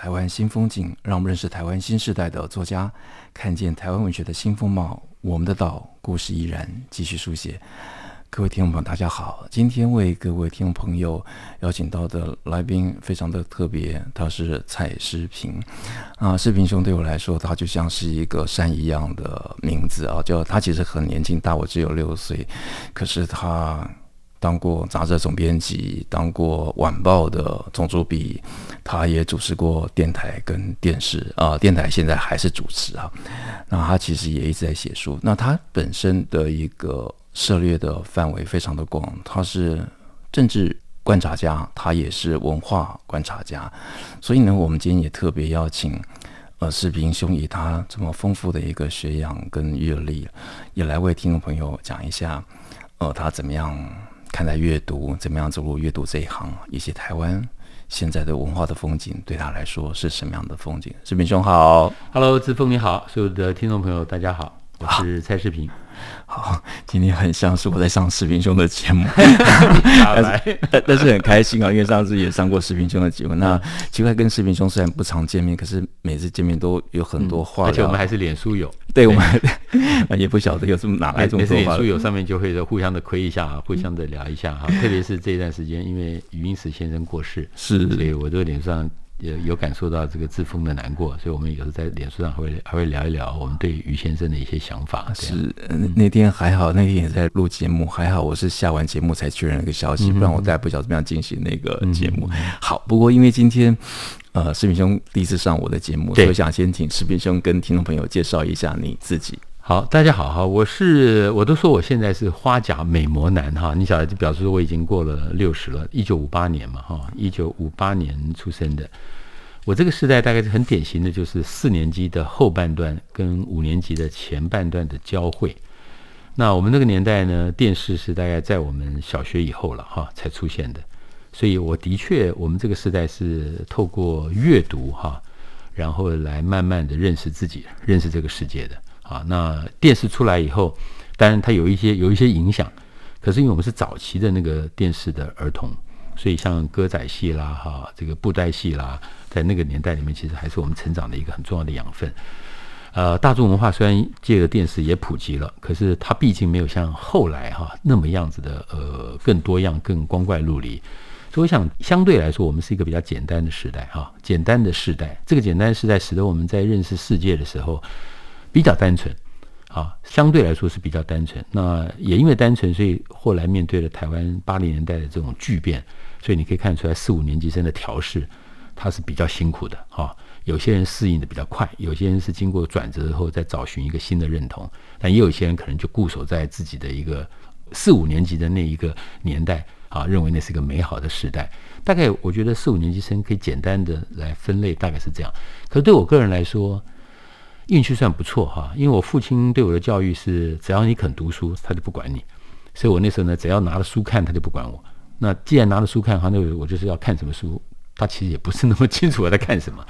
台湾新风景，让我们认识台湾新时代的作家，看见台湾文学的新风貌。我们的岛故事依然继续书写。各位听众朋友，大家好，今天为各位听众朋友邀请到的来宾非常的特别，他是蔡诗平啊。诗萍兄对我来说，他就像是一个山一样的名字啊，叫他其实很年轻，大我只有六岁，可是他。当过杂志总编辑，当过晚报的总主笔，他也主持过电台跟电视啊、呃，电台现在还是主持啊。那他其实也一直在写书。那他本身的一个涉猎的范围非常的广，他是政治观察家，他也是文化观察家。所以呢，我们今天也特别邀请呃诗萍兄以他这么丰富的一个学养跟阅历，也来为听众朋友讲一下，呃，他怎么样。看待阅读，怎么样走入阅读这一行？以及台湾现在的文化的风景，对他来说是什么样的风景？视频兄好，Hello，志峰你好，所有的听众朋友大家好，我是蔡诗萍。好，今天很像是我在上视频兄的节目，来但是但是很开心啊，因为上次也上过视频兄的节目。那奇怪，跟视频兄虽然不常见面，可是每次见面都有很多话、嗯。而且我们还是脸书友，对，我们 也不晓得有这么哪来这么多话。脸书友上面就会互相的亏一下，互相的聊一下哈。特别是这一段时间，因为余英时先生过世，是，所以我这个脸上。也有感受到这个志峰的难过，所以我们有时候在脸书上还会还会聊一聊我们对于先生的一些想法。是，那天还好，那天也在录节目，还好我是下完节目才确认那个消息，嗯、不然我再不晓得怎么样进行那个节目。嗯、好，不过因为今天呃视频兄第一次上我的节目，所以想先请视频兄跟听众朋友介绍一下你自己。好，大家好哈，我是我都说我现在是花甲美魔男哈，你晓得就表示我已经过了六十了，一九五八年嘛哈，一九五八年出生的，我这个时代大概是很典型的，就是四年级的后半段跟五年级的前半段的交汇。那我们那个年代呢，电视是大概在我们小学以后了哈才出现的，所以我的确我们这个时代是透过阅读哈，然后来慢慢的认识自己，认识这个世界的。啊，那电视出来以后，当然它有一些有一些影响，可是因为我们是早期的那个电视的儿童，所以像歌仔戏啦、哈这个布袋戏啦，在那个年代里面，其实还是我们成长的一个很重要的养分。呃，大众文化虽然借着电视也普及了，可是它毕竟没有像后来哈那么样子的呃更多样、更光怪陆离。所以我想，相对来说，我们是一个比较简单的时代哈，简单的时代。这个简单的时代使得我们在认识世界的时候。比较单纯，啊，相对来说是比较单纯。那也因为单纯，所以后来面对了台湾八零年代的这种巨变，所以你可以看出来四五年级生的调试，他是比较辛苦的，哈。有些人适应的比较快，有些人是经过转折后再找寻一个新的认同，但也有些人可能就固守在自己的一个四五年级的那一个年代，啊，认为那是一个美好的时代。大概我觉得四五年级生可以简单的来分类，大概是这样。可是对我个人来说，运气算不错哈，因为我父亲对我的教育是，只要你肯读书，他就不管你。所以我那时候呢，只要拿了书看，他就不管我。那既然拿了书看，哈，那我就是要看什么书，他其实也不是那么清楚我在看什么。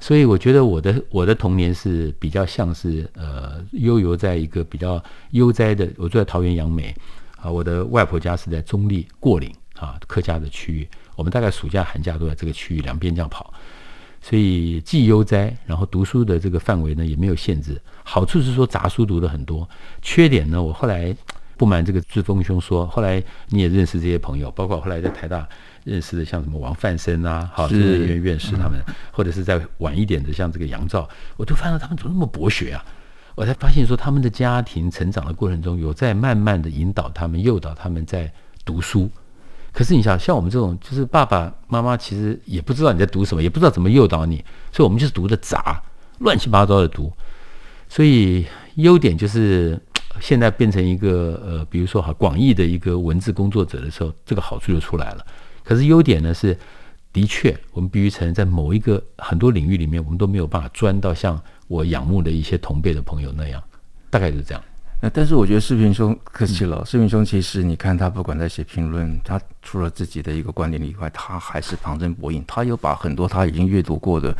所以我觉得我的我的童年是比较像是呃悠游在一个比较悠哉的。我住在桃园杨梅啊，我的外婆家是在中坜过岭啊客家的区域，我们大概暑假寒假都在这个区域两边这样跑。所以既悠哉，然后读书的这个范围呢也没有限制。好处是说杂书读的很多，缺点呢，我后来不瞒这个志峰兄说，后来你也认识这些朋友，包括后来在台大认识的像什么王范生啊，好，这些院院士他们，或者是在晚一点的像这个杨照，我都发现他们怎么那么博学啊？我才发现说他们的家庭成长的过程中有在慢慢的引导他们、诱导他们在读书。可是你想，像我们这种，就是爸爸妈妈其实也不知道你在读什么，也不知道怎么诱导你，所以我们就是读的杂，乱七八糟的读。所以优点就是现在变成一个呃，比如说哈广义的一个文字工作者的时候，这个好处就出来了。可是优点呢是的确，我们必须承认，在某一个很多领域里面，我们都没有办法钻到像我仰慕的一些同辈的朋友那样，大概就是这样。那但是我觉得视频兄客气了，视频兄其实你看他不管在写评论，他除了自己的一个观点以外，他还是旁征博引，他有把很多他已经阅读过的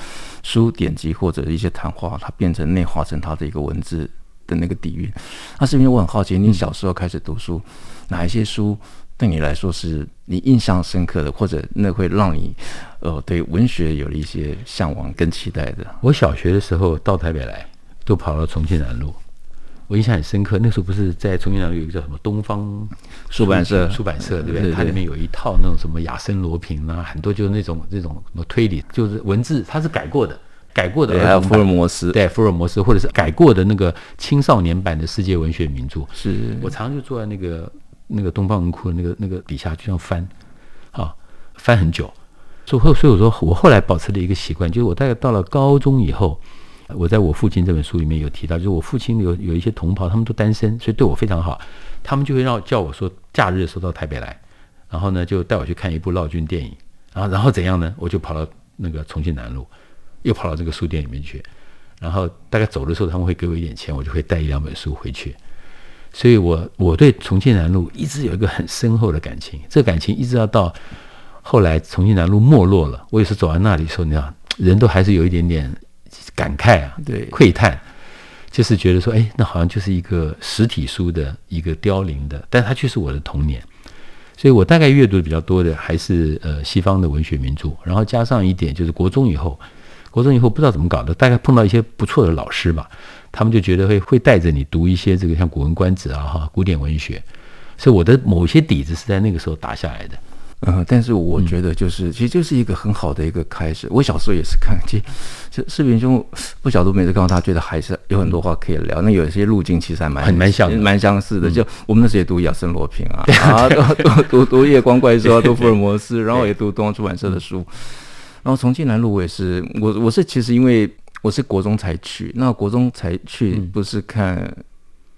书典籍或者一些谈话，他变成内化成他的一个文字的那个底蕴。那世平兄，我很好奇，你小时候开始读书，哪一些书对你来说是你印象深刻的，或者那会让你呃对文学有了一些向往跟期待的？我小学的时候到台北来，都跑到重庆南路。我印象很深刻，那时候不是在重庆南路有一个叫什么东方出版社，出版社对不对？它里面有一套那种什么亚森罗平啊，很多就是那种那种什么推理，就是文字，它是改过的，改过的。还有福尔摩斯，对，福尔摩斯，或者是改过的那个青少年版的世界文学名著。是我常常就坐在那个那个东方文库的那个那个底下，就这样翻，啊，翻很久。所以所以我说，我后来保持了一个习惯，就是我大概到了高中以后。我在我父亲这本书里面有提到，就是我父亲有有一些同袍，他们都单身，所以对我非常好。他们就会让叫我说，假日的时候到台北来，然后呢就带我去看一部劳军电影，然后然后怎样呢？我就跑到那个重庆南路，又跑到这个书店里面去，然后大概走的时候他们会给我一点钱，我就会带一两本书回去。所以我我对重庆南路一直有一个很深厚的感情，这感情一直要到后来重庆南路没落了，我也是走到那里的时候，你知道，人都还是有一点点。感慨啊，对，窥探，就是觉得说，哎，那好像就是一个实体书的一个凋零的，但它却是我的童年，所以我大概阅读的比较多的还是呃西方的文学名著，然后加上一点就是国中以后，国中以后不知道怎么搞的，大概碰到一些不错的老师吧，他们就觉得会会带着你读一些这个像《古文观止》啊哈古典文学，所以我的某些底子是在那个时候打下来的。嗯，但是我觉得就是，嗯、其实就是一个很好的一个开始。我小时候也是看，其实就视频兄不晓得每次看到他，觉得还是有很多话可以聊。那有一些路径其实还蛮很蛮像，蛮相似的。就我们那时候也读亚森罗平啊，啊，读读读夜光怪兽啊，读福尔摩斯，然后也读东方出版社的书。然后重庆南路我也是，我我是其实因为我是国中才去，那国中才去不是看。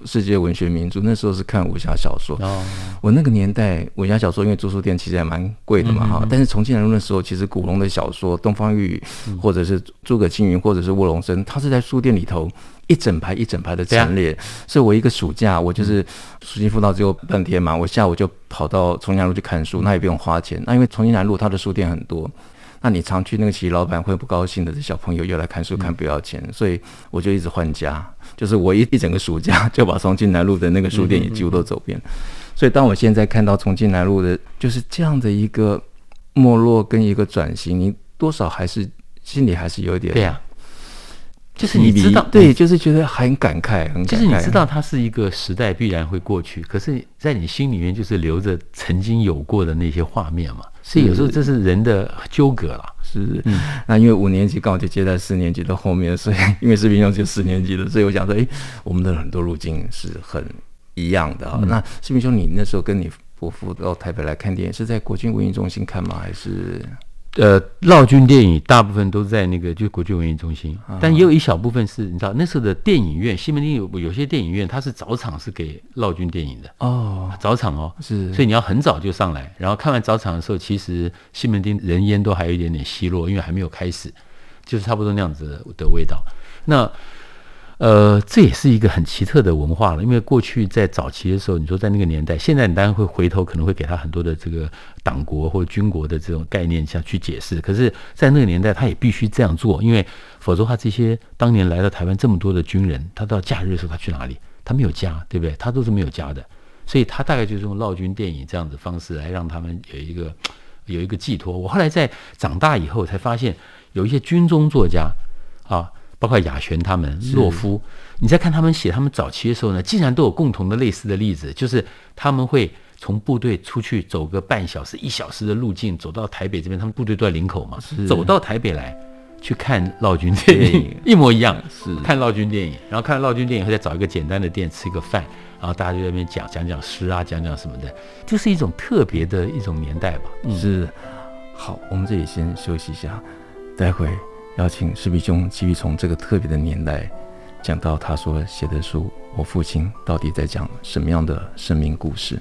世界文学名著，那时候是看武侠小说。哦，我那个年代武侠小说，因为租书店其实还蛮贵的嘛哈。嗯嗯嗯，但是重庆南路那时候，其实古龙的小说，东方玉宇，或者是诸葛青云，或者是卧龙生，他是在书店里头一整排一整排的陈列。所以我一个暑假，我就是暑期辅导只有半天嘛，我下午就跑到重庆南路去看书，那也不用花钱。那因为重庆南路它的书店很多。那你常去那个企业老板会不高兴的，这小朋友又来看书看不要钱，所以我就一直换家，就是我一一整个暑假 就把重庆南路的那个书店也几乎都走遍。所以当我现在看到重庆南路的就是这样的一个没落跟一个转型，你多少还是心里还是有点对呀，就是你知道对，就是觉得很感慨，很感慨。就是你知道它是一个时代必然会过去，可是在你心里面就是留着曾经有过的那些画面嘛。所以有时候这是人的纠葛了，是。嗯，那因为五年级刚好就接在四年级的后面，所以 因为视频兄就四年级的，所以我想说，哎，我们的很多路径是很一样的啊。嗯、那视频兄，你那时候跟你伯父到台北来看电影，是在国军文艺中心看吗？还是？呃，老军电影大部分都在那个就国际文艺中心，但也有一小部分是，你知道那时候的电影院，西门町有有些电影院，它是早场是给老军电影的哦，早场哦，是，所以你要很早就上来，然后看完早场的时候，其实西门町人烟都还有一点点稀落，因为还没有开始，就是差不多那样子的味道。那。呃，这也是一个很奇特的文化了，因为过去在早期的时候，你说在那个年代，现在你当然会回头，可能会给他很多的这个党国或者军国的这种概念下去解释。可是，在那个年代，他也必须这样做，因为否则的话这些当年来到台湾这么多的军人，他到假日的时候他去哪里？他没有家，对不对？他都是没有家的，所以他大概就是用劳军电影这样子方式来让他们有一个有一个寄托。我后来在长大以后才发现，有一些军中作家啊。包括亚璇他们、洛夫，你在看他们写他们早期的时候呢，竟然都有共同的类似的例子，就是他们会从部队出去走个半小时、一小时的路径，走到台北这边，他们部队都在林口嘛，走到台北来去看老军 电影，一模一样，是。看老军电影，然后看老军电影后再找一个简单的店吃个饭，然后大家就在那边讲讲讲诗啊，讲讲什么的，就是一种特别的一种年代吧。嗯、是，好，我们这里先休息一下，待会。邀请石壁兄继续从这个特别的年代讲到他所写的书，我父亲到底在讲什么样的生命故事？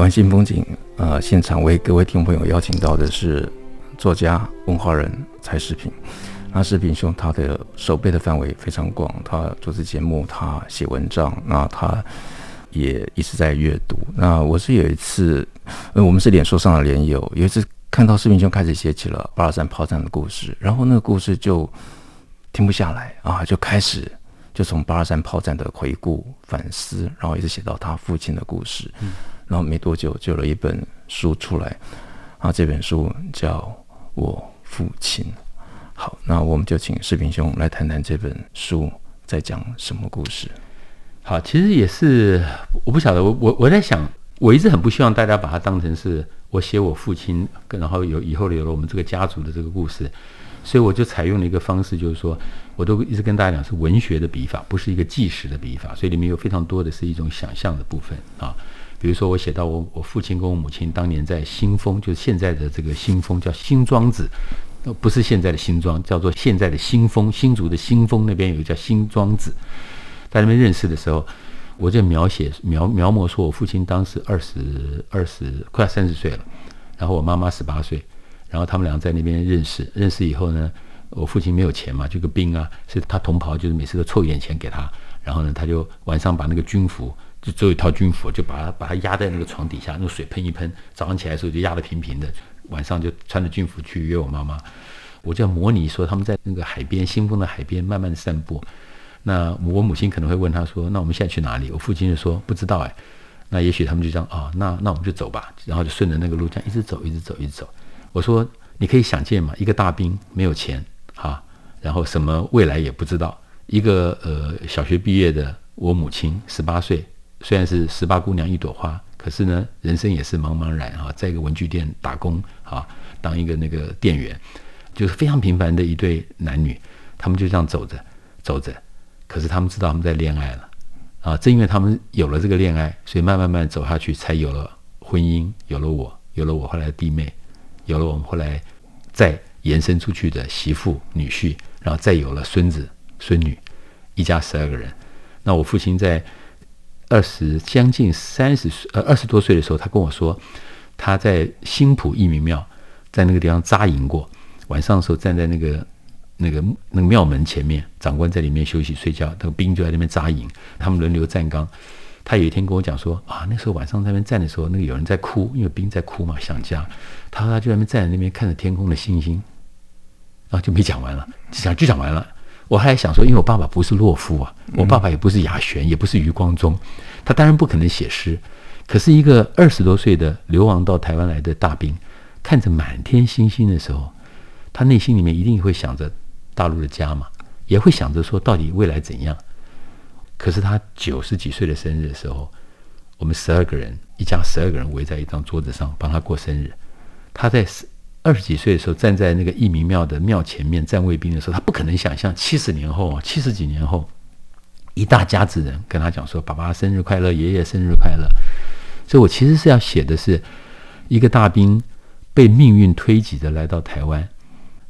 台湾新风景，呃，现场为各位听众朋友邀请到的是作家、文化人蔡世平。那世平兄他的守备的范围非常广，他主持节目，他写文章，那他也一直在阅读。那我是有一次，呃，我们是脸书上的连友，有一次看到世平兄开始写起了八二三炮战的故事，然后那个故事就停不下来啊，就开始就从八二三炮战的回顾反思，然后一直写到他父亲的故事，然后没多久就有了一本书出来，啊，这本书叫《我父亲》。好，那我们就请世平兄来谈谈这本书在讲什么故事。好，其实也是我不晓得，我我我在想，我一直很不希望大家把它当成是我写我父亲，然后有以后有了我们这个家族的这个故事，所以我就采用了一个方式，就是说，我都一直跟大家讲是文学的笔法，不是一个纪实的笔法，所以里面有非常多的是一种想象的部分啊。比如说，我写到我我父亲跟我母亲当年在新丰，就是现在的这个新丰叫新庄子。不是现在的新庄，叫做现在的新丰，新竹的新丰那边有一个叫新庄子，在那边认识的时候，我就描写描描摹说，我父亲当时二十二十快三十岁了，然后我妈妈十八岁，然后他们俩在那边认识，认识以后呢，我父亲没有钱嘛，就个兵啊，是他同袍，就是每次都凑一点钱给他，然后呢，他就晚上把那个军服，就做一套军服，就把他把他压在那个床底下，用水喷一喷，早上起来的时候就压得平平的。晚上就穿着军服去约我妈妈，我就模拟说他们在那个海边，新丰的海边慢慢散步。那我母亲可能会问他说：“那我们现在去哪里？”我父亲就说：“不知道哎。”那也许他们就这样啊、那那我们就走吧。然后就顺着那个路这样一直走，一直走，一直走。我说：“你可以想见嘛，一个大兵没有钱哈，然后什么未来也不知道。一个呃小学毕业的我母亲十八岁，虽然是十八姑娘一朵花。”可是呢，人生也是茫茫然啊，在一个文具店打工啊，当一个那个店员，就是非常平凡的一对男女，他们就这样走着走着，可是他们知道他们在恋爱了啊，正因为他们有了这个恋爱，所以慢慢慢走下去，才有了婚姻，有了我，有了我后来的弟妹，有了我们后来再延伸出去的媳妇女婿，然后再有了孙子孙女，一家十二个人。那我父亲在。二十将近三十岁，呃，二十多岁的时候，他跟我说，他在新埔义民庙，在那个地方扎营过。晚上的时候，站在那个那个那个庙门前面，长官在里面休息睡觉，那个兵就在那边扎营，他们轮流站岗。他有一天跟我讲说，啊，那时候晚上在那边站的时候，那个有人在哭，因为兵在哭嘛，想家。他说他就在那边站在那边看着天空的星星，然后就没讲完了，就讲就讲完了。我还想说，因为我爸爸不是洛夫啊，我爸爸也不是雅璇，也不是余光中，他当然不可能写诗。可是，一个二十多岁的流亡到台湾来的大兵，看着满天星星的时候，他内心里面一定会想着大陆的家嘛，也会想着说到底未来怎样。可是他九十几岁的生日的时候，我们十二个人，一家十二个人围在一张桌子上帮他过生日，他在。二十几岁的时候，站在那个义民庙的庙前面站卫兵的时候，他不可能想象七十年后啊，七十几年后，一大家子人跟他讲说：“爸爸生日快乐，爷爷生日快乐。”所以，我其实是要写的是一个大兵被命运推挤着来到台湾。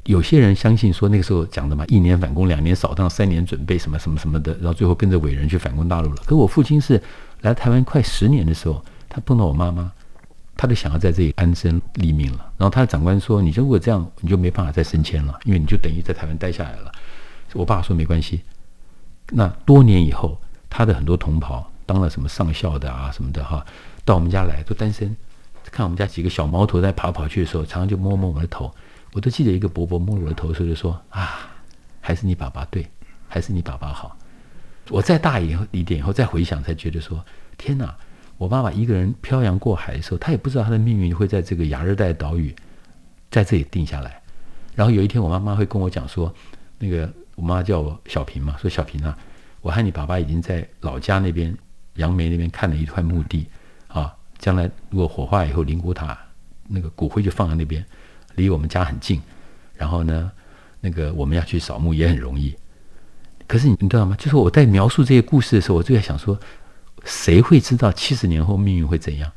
有些人相信说那个时候讲的嘛，一年反攻，两年扫荡，三年准备什么什么什么的，然后最后跟着伟人去反攻大陆了。可我父亲是来台湾快十年的时候，他碰到我妈妈。他就想要在这里安身立命了，然后他的长官说：“你如果这样，你就没办法再升迁了，因为你就等于在台湾待下来了。”我爸说：“没关系。”那多年以后，他的很多同袍当了什么上校的啊什么的哈，到我们家来都单身，看我们家几个小毛头在跑跑去的时候，常常就摸摸我的头。我都记得一个伯伯摸我的头的时候就说：“啊，还是你爸爸对，还是你爸爸好。”我再大以后一点以后再回想，才觉得说：“天哪！”我爸爸一个人漂洋过海的时候，他也不知道他的命运会在这个亚热带岛屿在这里定下来。然后有一天，我妈妈会跟我讲说：“那个我妈叫我小平嘛，说小平啊，我和你爸爸已经在老家那边杨梅那边看了一块墓地啊，将来如果火化以后，灵骨塔那个骨灰就放在那边，离我们家很近。然后呢，那个我们要去扫墓也很容易。可是你你知道吗？就是我在描述这些故事的时候，我就在想说。”谁会知道七十年后命运会怎样？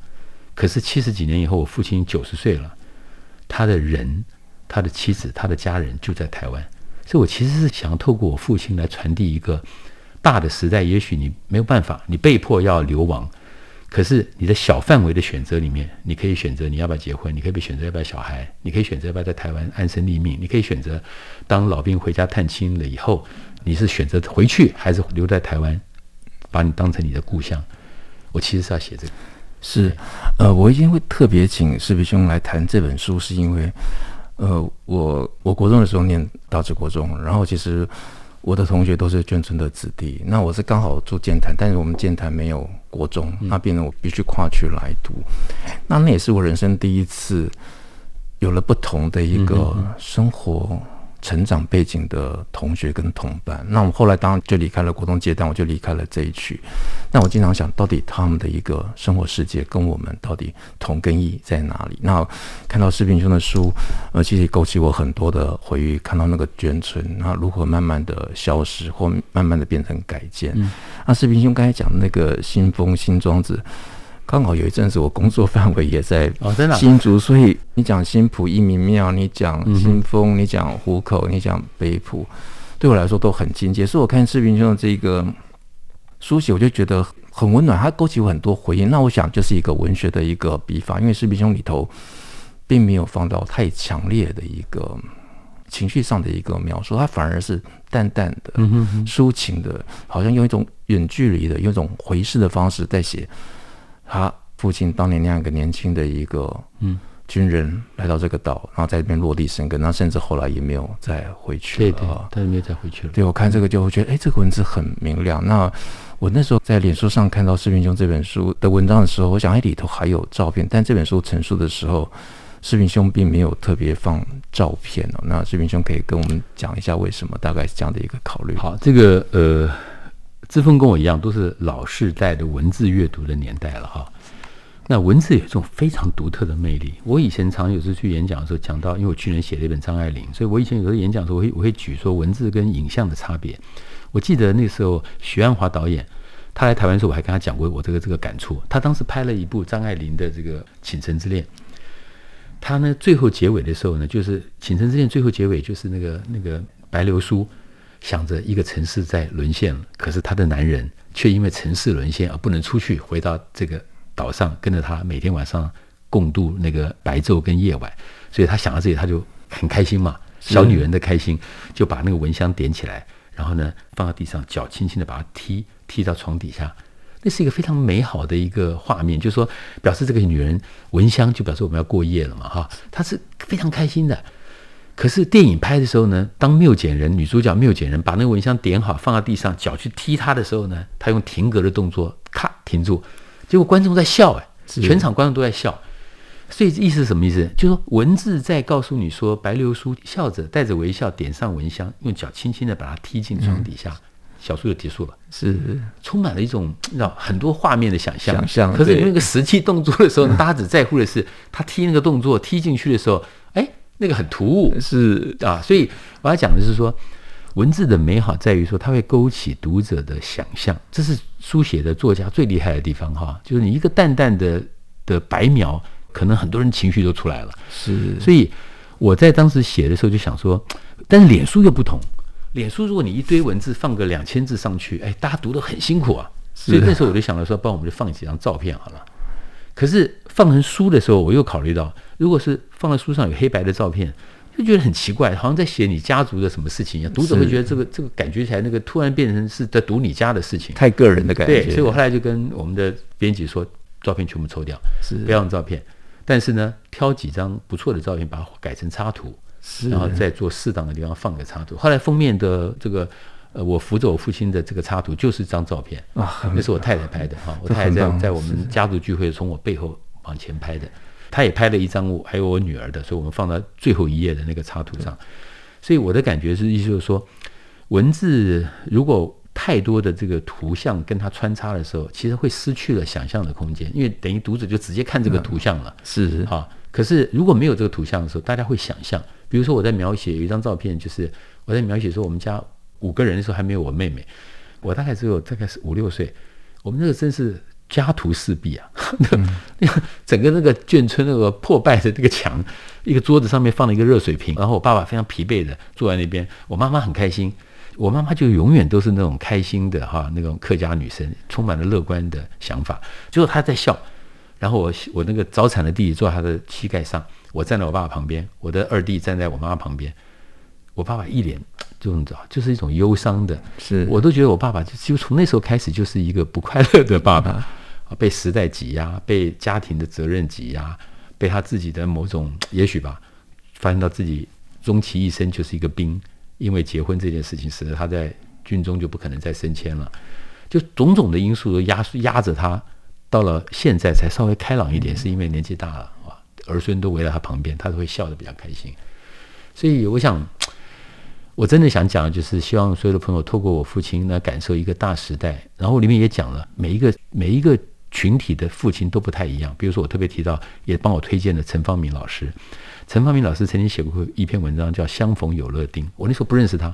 可是七十几年以后，我父亲九十岁了，他的人、他的妻子、他的家人就在台湾。所以我其实是想透过我父亲来传递一个大的时代。也许你没有办法，你被迫要流亡，可是你的小范围的选择里面，你可以选择你要不要结婚，你可以选择要不要小孩，你可以选择要不要在台湾安身立命，你可以选择当老兵回家探亲了以后，你是选择回去还是留在台湾，把你当成你的故乡。我其实是要写这个，是，呃，我一定会特别请士笔兄来谈这本书，是因为，呃，我我国中的时候念大直国中，然后其实。我的同学都是眷村的子弟，那我是刚好住剑潭，但是我们剑潭没有国中，那变成我必须跨区来读，那那也是我人生第一次有了不同的一个生活。成长背景的同学跟同伴，那我后来当然就离开了国中阶段，我就离开了这一区。那我经常想到底他们的一个生活世界跟我们到底同根异在哪里？那看到视频兄的书，呃，其实勾起我很多的回忆。看到那个眷村，那如何慢慢的消失，或慢慢的变成改建。嗯、那视频兄刚才讲的那个新风新庄子。刚好有一阵子，我工作范围也在新竹，所以你讲新浦一民庙，你讲新丰，你讲湖口，你讲北埔，对我来说都很亲切。所以我看视频中的这个书写，我就觉得很温暖，它勾起我很多回忆。那我想就是一个文学的一个笔法，因为视频兄里头并没有放到太强烈的一个情绪上的一个描述，它反而是淡淡的、抒情的，好像用一种远距离的、用一种回视的方式在写。他父亲当年那样一个年轻的一个嗯军人来到这个岛，然后在这边落地生根，那甚至后来也没有再回去了。对对，他也没有再回去了。对，我看这个就会觉得，哎，这个文字很明亮。那我那时候在脸书上看到视频兄这本书的文章的时候，我想，哎，里头还有照片，但这本书陈述的时候，视频兄并没有特别放照片哦。那视频兄可以跟我们讲一下为什么？大概是这样的一个考虑。好，这个呃。志峰跟我一样，都是老世代的文字阅读的年代了哈。那文字有一种非常独特的魅力。我以前常有时去演讲的时候讲到，因为我去年写了一本张爱玲，所以我以前有时候演讲的时候，我会我会举说文字跟影像的差别。我记得那时候许鞍华导演他来台湾的时候，我还跟他讲过我这个这个感触。他当时拍了一部张爱玲的这个《倾城之恋》，他呢最后结尾的时候呢，就是《倾城之恋》最后结尾就是那个那个白流苏。想着一个城市在沦陷了，可是她的男人却因为城市沦陷而不能出去，回到这个岛上，跟着她每天晚上共度那个白昼跟夜晚。所以她想到这里，她就很开心嘛，小女人的开心，就把那个蚊香点起来，然后呢放到地上，脚轻轻的把它踢踢到床底下。那是一个非常美好的一个画面，就是说表示这个女人蚊香就表示我们要过夜了嘛，哈，她是非常开心的。可是电影拍的时候呢，当缪简人女主角缪简人把那个蚊香点好放到地上，脚去踢它的时候呢，她用停格的动作，咔停住，结果观众在笑，哎，全场观众都在笑，所以意思是什么意思？就是说文字在告诉你说，白流苏笑着带着微笑点上蚊香，用脚轻轻的把它踢进床底下，嗯、小说就结束了，是充满了一种让很多画面的想象。想象，可是你那个实际动作的时候，大家只在乎的是他踢那个动作踢进去的时候，哎。那个很突兀，是啊，所以我要讲的是说，文字的美好在于说，它会勾起读者的想象，这是书写的作家最厉害的地方哈。就是你一个淡淡的的白描，可能很多人情绪都出来了。是，所以我在当时写的时候就想说，但是脸书又不同，脸书如果你一堆文字放个两千字上去，哎，大家读得很辛苦啊。所以那时候我就想了说，帮我们就放几张照片好了。可是放成书的时候，我又考虑到，如果是放在书上有黑白的照片，就觉得很奇怪，好像在写你家族的什么事情一样。读者会觉得这个这个感觉起来，那个突然变成是在读你家的事情，太个人的感觉。对，所以我后来就跟我们的编辑说，照片全部抽掉，是不要用照片。但是呢，挑几张不错的照片，把它改成插图，是然后再做适当的地方放个插图。后来封面的这个。呃，我扶着我父亲的这个插图就是一张照片啊，那是我太太拍的哈，我太太在在我们家族聚会从我背后往前拍的，她也拍了一张我还有我女儿的，所以我们放到最后一页的那个插图上。所以我的感觉是，意思就是说，文字如果太多的这个图像跟它穿插的时候，其实会失去了想象的空间，因为等于读者就直接看这个图像了。是哈，可是如果没有这个图像的时候，大家会想象，比如说我在描写有一张照片，就是我在描写说我们家。五个人的时候还没有我妹妹，我大概只有大概是五六岁。我们那个真是家徒四壁啊！那个 整个那个眷村那个破败的那个墙，一个桌子上面放了一个热水瓶，然后我爸爸非常疲惫的坐在那边，我妈妈很开心。我妈妈就永远都是那种开心的哈，那种客家女生，充满了乐观的想法。结果她在笑，然后我我那个早产的弟弟坐在她的膝盖上，我站在我爸爸旁边，我的二弟站在我妈妈旁边。我爸爸一脸就这种，就是一种忧伤的。是，我都觉得我爸爸就就从那时候开始就是一个不快乐的爸爸啊，被时代挤压，被家庭的责任挤压，被他自己的某种也许吧，发现到自己终其一生就是一个兵。因为结婚这件事情，使得他在军中就不可能再升迁了，就种种的因素都压压着他，到了现在才稍微开朗一点，是因为年纪大了啊，儿孙都围在他旁边，他都会笑得比较开心。所以我想，我真的想讲的就是，希望所有的朋友透过我父亲来感受一个大时代。然后里面也讲了每一个每一个群体的父亲都不太一样。比如说，我特别提到，也帮我推荐了陈方明老师。陈方明老师曾经写过一篇文章，叫《相逢有乐町》。我那时候不认识他，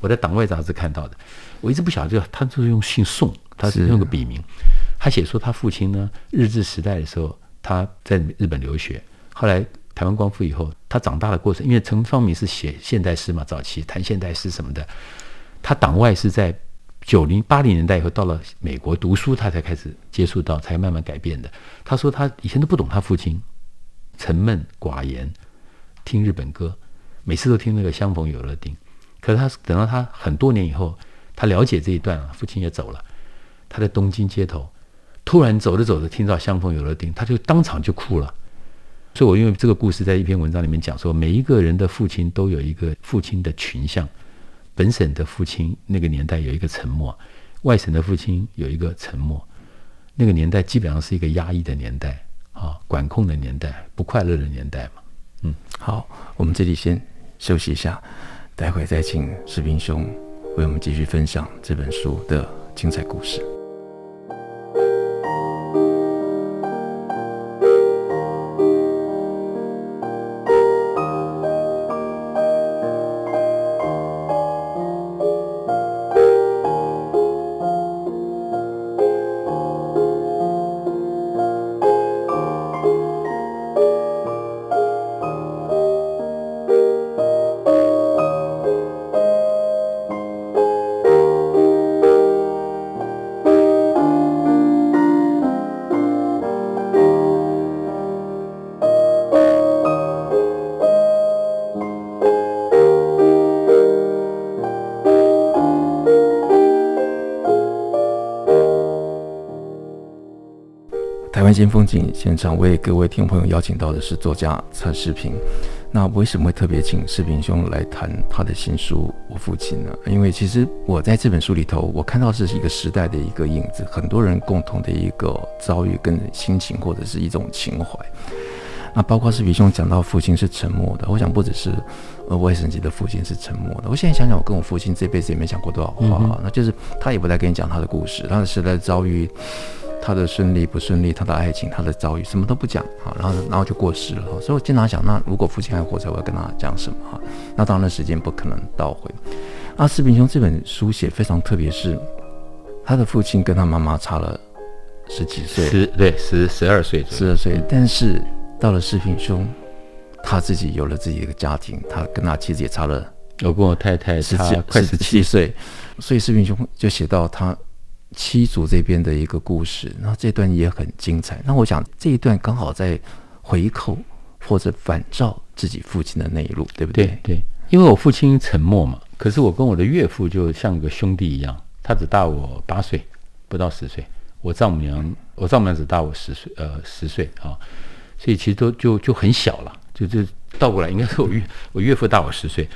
我在党外杂志看到的。我一直不晓得，他就是用姓宋，他是用个笔名。他写说他父亲呢，日治时代的时候他在日本留学，后来台湾光复以后，他长大的过程，因为陈方明是写现代诗嘛，早期谈现代诗什么的。他党外是在九零八零年代以后到了美国读书，他才开始接触到，才慢慢改变的。他说他以前都不懂他父亲，沉闷寡言。听日本歌，每次都听那个《相逢有乐町》。可是他等到他很多年以后，他了解这一段啊，父亲也走了。他在东京街头，突然走着走着听到《相逢有乐町》，他就当场就哭了。所以，我因为这个故事在一篇文章里面讲说，每一个人的父亲都有一个父亲的群像。本省的父亲那个年代有一个沉默，外省的父亲有一个沉默。那个年代基本上是一个压抑的年代啊，管控的年代，不快乐的年代嘛。嗯，好，我们这里先休息一下，待会再请士兵兄为我们继续分享这本书的精彩故事。新风景现场为各位听众朋友邀请到的是作家蔡世平。那为什么会特别请世平兄来谈他的新书《我父亲》呢？因为其实我在这本书里头，我看到是一个时代的一个影子，很多人共同的一个遭遇跟心情，或者是一种情怀。那包括世平兄讲到父亲是沉默的，我想不只是呃外省籍的父亲是沉默的。我现在想想，我跟我父亲这辈子也没讲过多少话，嗯、那就是他也不再跟你讲他的故事，他的时代遭遇。他的顺利不顺利，他的爱情，他的遭遇，什么都不讲啊，然后然后就过世了。所以我经常想，那如果父亲还活着，我要跟他讲什么哈？那当然时间不可能倒回。啊，世平兄这本书写非常特别，是他的父亲跟他妈妈差了十几岁，十对十十二岁，十二岁。但是到了世平兄，他自己有了自己的家庭，他跟他妻子也差了，我跟我太太差快十七岁，所以世平兄就写到他。七祖这边的一个故事，那这段也很精彩。那我想这一段刚好在回扣或者反照自己父亲的那一路，对不对？对对，因为我父亲沉默嘛，可是我跟我的岳父就像个兄弟一样，他只大我八岁，不到十岁。我丈母娘，我丈母娘只大我十岁，呃，十岁啊，所以其实都就就很小了，就就倒过来，应该是我岳我岳父大我十岁，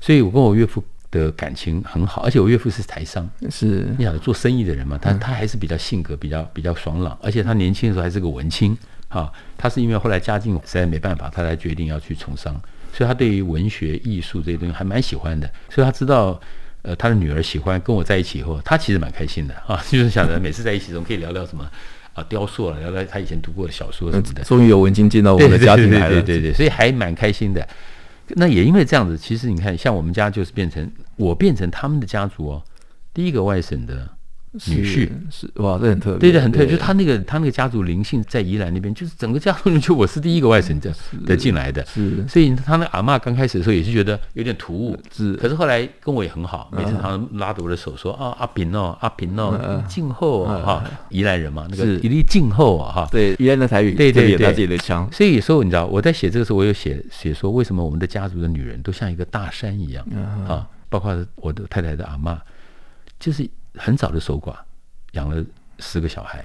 所以我跟我岳父。的感情很好，而且我岳父是台商，是你想做生意的人嘛，他他还是比较性格比较比较爽朗，而且他年轻的时候还是个文青啊。他是因为后来家境实在没办法，他才决定要去从商，所以他对于文学艺术这些东西还蛮喜欢的。所以他知道，呃，他的女儿喜欢跟我在一起以后，他其实蛮开心的啊，就是想着每次在一起总可以聊聊什么啊，雕塑了，聊聊他以前读过的小说什么的。终于有文青进到我们的家庭来了，对对对，对对对，所以还蛮开心的。那也因为这样子，其实你看，像我们家就是变成我变成他们的家族哦。第一个外省的女婿，是，是哇，这很特别，对对，很特别。就他那个他那个家族灵性在宜兰那边，就是整个家族人就我是第一个外省的的进来的，是，所以他那阿嬷刚开始的时候也是觉得有点突兀，是，可是后来跟我也很好，每次他拉着我的手说啊阿平哦阿平哦静候哈，宜兰人嘛，那个一粒静候啊哈，对宜兰的台语，对对对，他自己的腔，所以有时候你知道我在写这个时候，我有写写说为什么我们的家族的女人都像一个大山一样啊，包括我的太太的阿嬷，就是很早的守寡。养了十个小孩，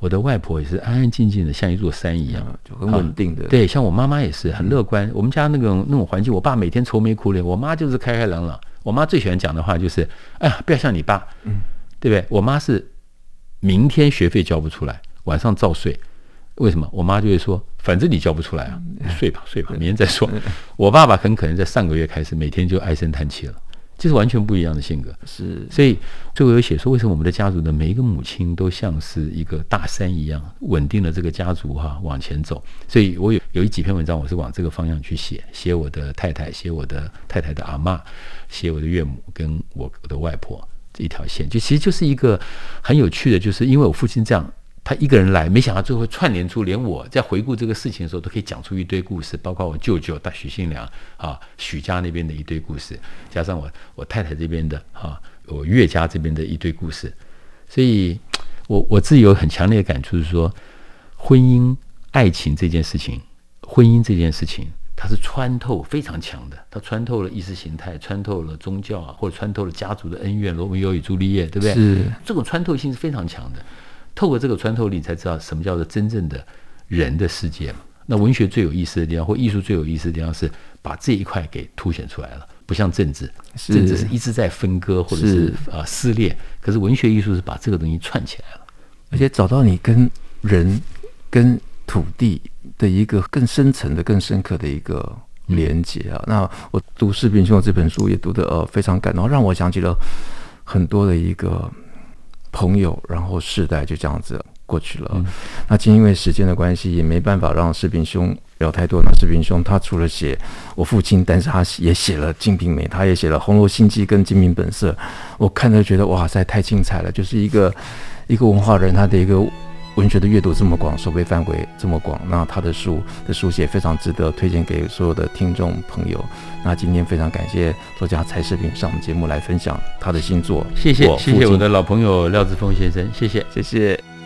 我的外婆也是安安静静的，像一座山一样，就很稳定的。对，像我妈妈也是很乐观。我们家那种那种环境，我爸每天愁眉苦脸，我妈就是开开朗朗。我妈最喜欢讲的话就是：“哎呀，不要像你爸，嗯，对不对？”我妈是明天学费交不出来，晚上照睡。为什么？我妈就会说：“反正你交不出来啊，睡吧，睡吧，明天再说。”我爸爸很可能在上个月开始，每天就唉声叹气了。这是完全不一样的性格，是，所以最后有写说，为什么我们的家族的每一个母亲都像是一个大山一样，稳定了这个家族哈往前走。所以我有有一几篇文章，我是往这个方向去写，写我的太太，写我的太太的阿妈，写我的岳母跟我的外婆这一条线，就其实就是一个很有趣的，就是因为我父亲这样。他一个人来，没想到最后串联出，连我在回顾这个事情的时候，都可以讲出一堆故事，包括我舅舅大许信良啊，许家那边的一堆故事，加上我我太太这边的啊，我岳家这边的一堆故事，所以我我自己有很强烈的感触，是说婚姻爱情这件事情，婚姻这件事情，它是穿透非常强的，它穿透了意识形态，穿透了宗教啊，或者穿透了家族的恩怨，罗密欧与朱丽叶，对不对？是这种穿透性是非常强的。透过这个穿透力，才知道什么叫做真正的人的世界嘛。那文学最有意思的地方，或艺术最有意思的地方，是把这一块给凸显出来了。不像政治，政治是一直在分割或者是啊撕裂，可是文学艺术是把这个东西串起来了，而且找到你跟人、跟土地的一个更深层的、更深刻的一个连接啊。那我读士兵兄这本书也读得呃非常感动，让我想起了很多的一个。朋友，然后世代就这样子过去了。嗯、那今天因为时间的关系，也没办法让士兵兄聊太多。那士兵兄他除了写我父亲，但是他也写了《金瓶梅》，他也写了《红楼心计》跟《金瓶本色》。我看着觉得哇塞，太精彩了！就是一个一个文化人，他的一个。文学的阅读这么广，收费范围这么广，那他的书的书写非常值得推荐给所有的听众朋友。那今天非常感谢作家柴世平上我们节目来分享他的新作。谢谢，谢谢我的老朋友廖志峰先生，谢谢，谢谢。